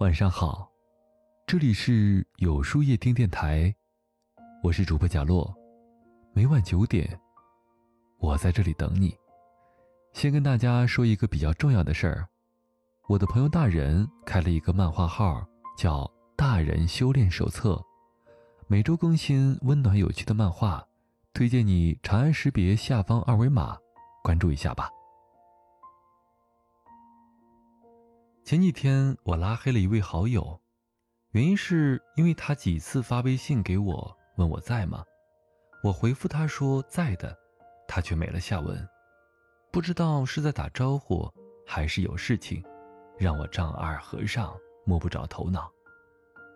晚上好，这里是有书夜听电台，我是主播贾洛，每晚九点，我在这里等你。先跟大家说一个比较重要的事儿，我的朋友大人开了一个漫画号，叫《大人修炼手册》，每周更新温暖有趣的漫画，推荐你长按识别下方二维码关注一下吧。前几天我拉黑了一位好友，原因是因为他几次发微信给我问我在吗？我回复他说在的，他却没了下文，不知道是在打招呼还是有事情，让我丈二和尚摸不着头脑。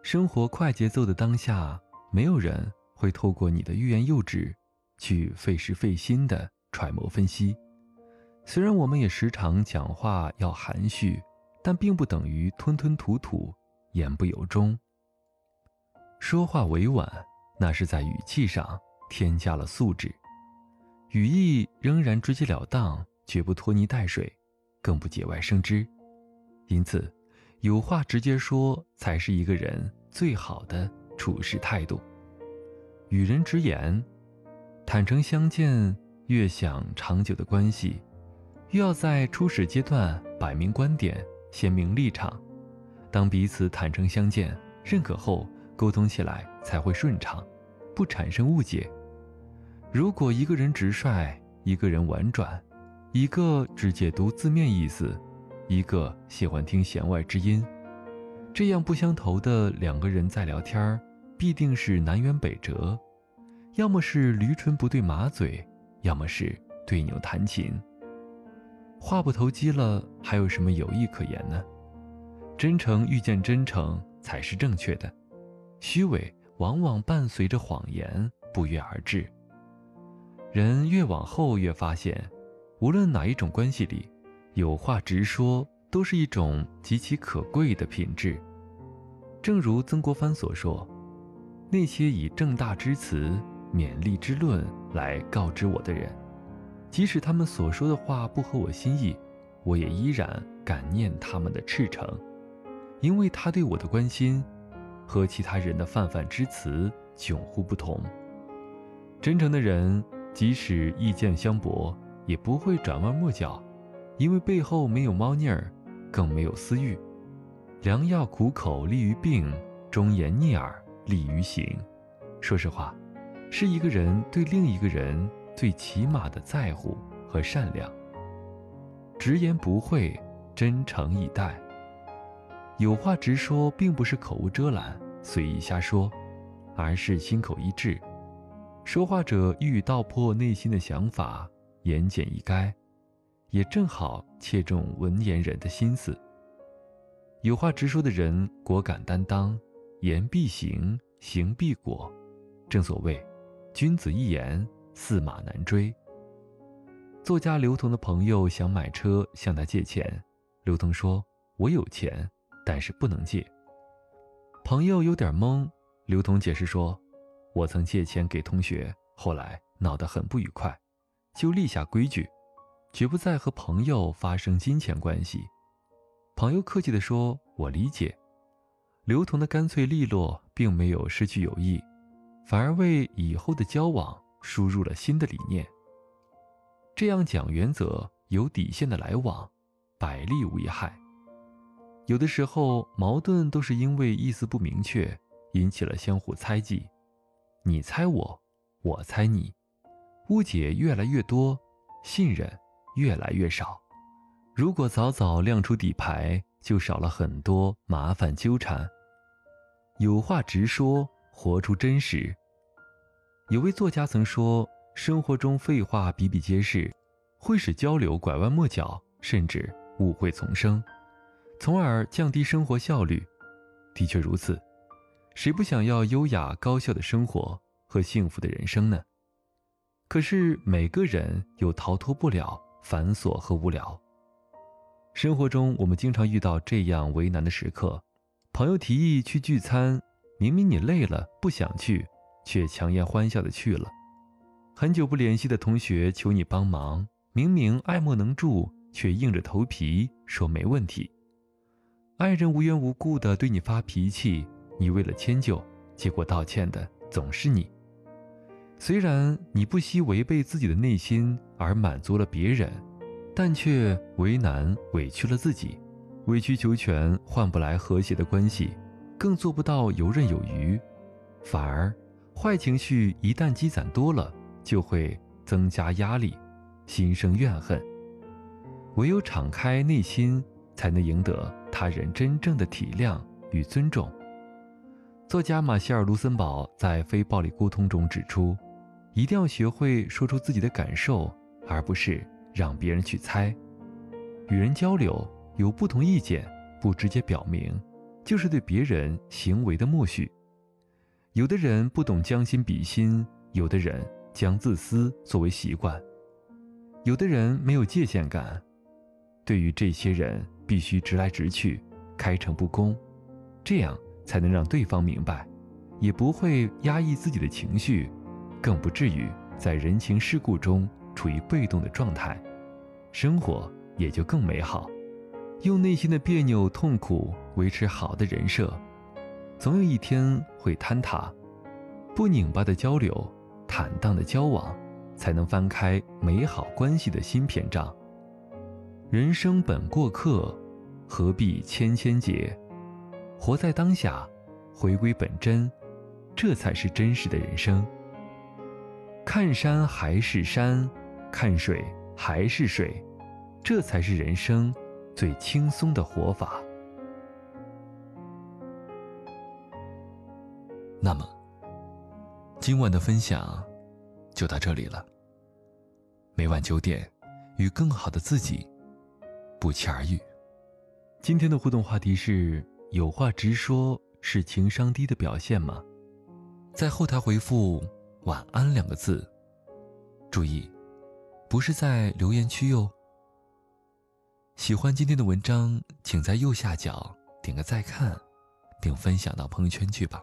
生活快节奏的当下，没有人会透过你的欲言又止，去费时费心的揣摩分析。虽然我们也时常讲话要含蓄。但并不等于吞吞吐吐、言不由衷。说话委婉，那是在语气上添加了素质；语义仍然直截了当，绝不拖泥带水，更不节外生枝。因此，有话直接说才是一个人最好的处事态度。与人直言，坦诚相见，越想长久的关系，越要在初始阶段摆明观点。鲜明立场，当彼此坦诚相见、认可后，沟通起来才会顺畅，不产生误解。如果一个人直率，一个人婉转，一个只解读字面意思，一个喜欢听弦外之音，这样不相投的两个人在聊天必定是南辕北辙，要么是驴唇不对马嘴，要么是对牛弹琴。话不投机了，还有什么友谊可言呢？真诚遇见真诚才是正确的，虚伪往往伴随着谎言不约而至。人越往后越发现，无论哪一种关系里，有话直说都是一种极其可贵的品质。正如曾国藩所说：“那些以正大之词、勉励之论来告知我的人。”即使他们所说的话不合我心意，我也依然感念他们的赤诚，因为他对我的关心，和其他人的泛泛之词迥乎不同。真诚的人，即使意见相驳，也不会转弯抹角，因为背后没有猫腻儿，更没有私欲。良药苦口利于病，忠言逆耳利于行。说实话，是一个人对另一个人。最起码的在乎和善良，直言不讳，真诚以待。有话直说，并不是口无遮拦、随意瞎说，而是心口一致。说话者一语道破内心的想法，言简意赅，也正好切中文言人的心思。有话直说的人，果敢担当，言必行，行必果。正所谓，君子一言。驷马难追。作家刘同的朋友想买车，向他借钱。刘同说：“我有钱，但是不能借。”朋友有点懵。刘同解释说：“我曾借钱给同学，后来闹得很不愉快，就立下规矩，绝不再和朋友发生金钱关系。”朋友客气地说：“我理解。”刘同的干脆利落，并没有失去友谊，反而为以后的交往。输入了新的理念。这样讲原则、有底线的来往，百利无一害。有的时候矛盾都是因为意思不明确，引起了相互猜忌，你猜我，我猜你，误解越来越多，信任越来越少。如果早早亮出底牌，就少了很多麻烦纠缠。有话直说，活出真实。有位作家曾说：“生活中废话比比皆是，会使交流拐弯抹角，甚至误会丛生，从而降低生活效率。”的确如此，谁不想要优雅高效的生活和幸福的人生呢？可是每个人又逃脱不了繁琐和无聊。生活中，我们经常遇到这样为难的时刻：朋友提议去聚餐，明明你累了不想去。却强颜欢笑的去了。很久不联系的同学求你帮忙，明明爱莫能助，却硬着头皮说没问题。爱人无缘无故的对你发脾气，你为了迁就，结果道歉的总是你。虽然你不惜违背自己的内心而满足了别人，但却为难委屈了自己，委曲求全换不来和谐的关系，更做不到游刃有余，反而坏情绪一旦积攒多了，就会增加压力，心生怨恨。唯有敞开内心，才能赢得他人真正的体谅与尊重。作家马歇尔·卢森堡在《非暴力沟通》中指出，一定要学会说出自己的感受，而不是让别人去猜。与人交流，有不同意见，不直接表明，就是对别人行为的默许。有的人不懂将心比心，有的人将自私作为习惯，有的人没有界限感。对于这些人，必须直来直去，开诚布公，这样才能让对方明白，也不会压抑自己的情绪，更不至于在人情世故中处于被动的状态，生活也就更美好。用内心的别扭、痛苦维持好的人设，总有一天会坍塌。不拧巴的交流，坦荡的交往，才能翻开美好关系的新篇章。人生本过客，何必千千结？活在当下，回归本真，这才是真实的人生。看山还是山，看水还是水，这才是人生最轻松的活法。那么，今晚的分享就到这里了。每晚九点，与更好的自己。不期而遇。今天的互动话题是：有话直说是情商低的表现吗？在后台回复“晚安”两个字，注意，不是在留言区哟。喜欢今天的文章，请在右下角点个再看，并分享到朋友圈去吧。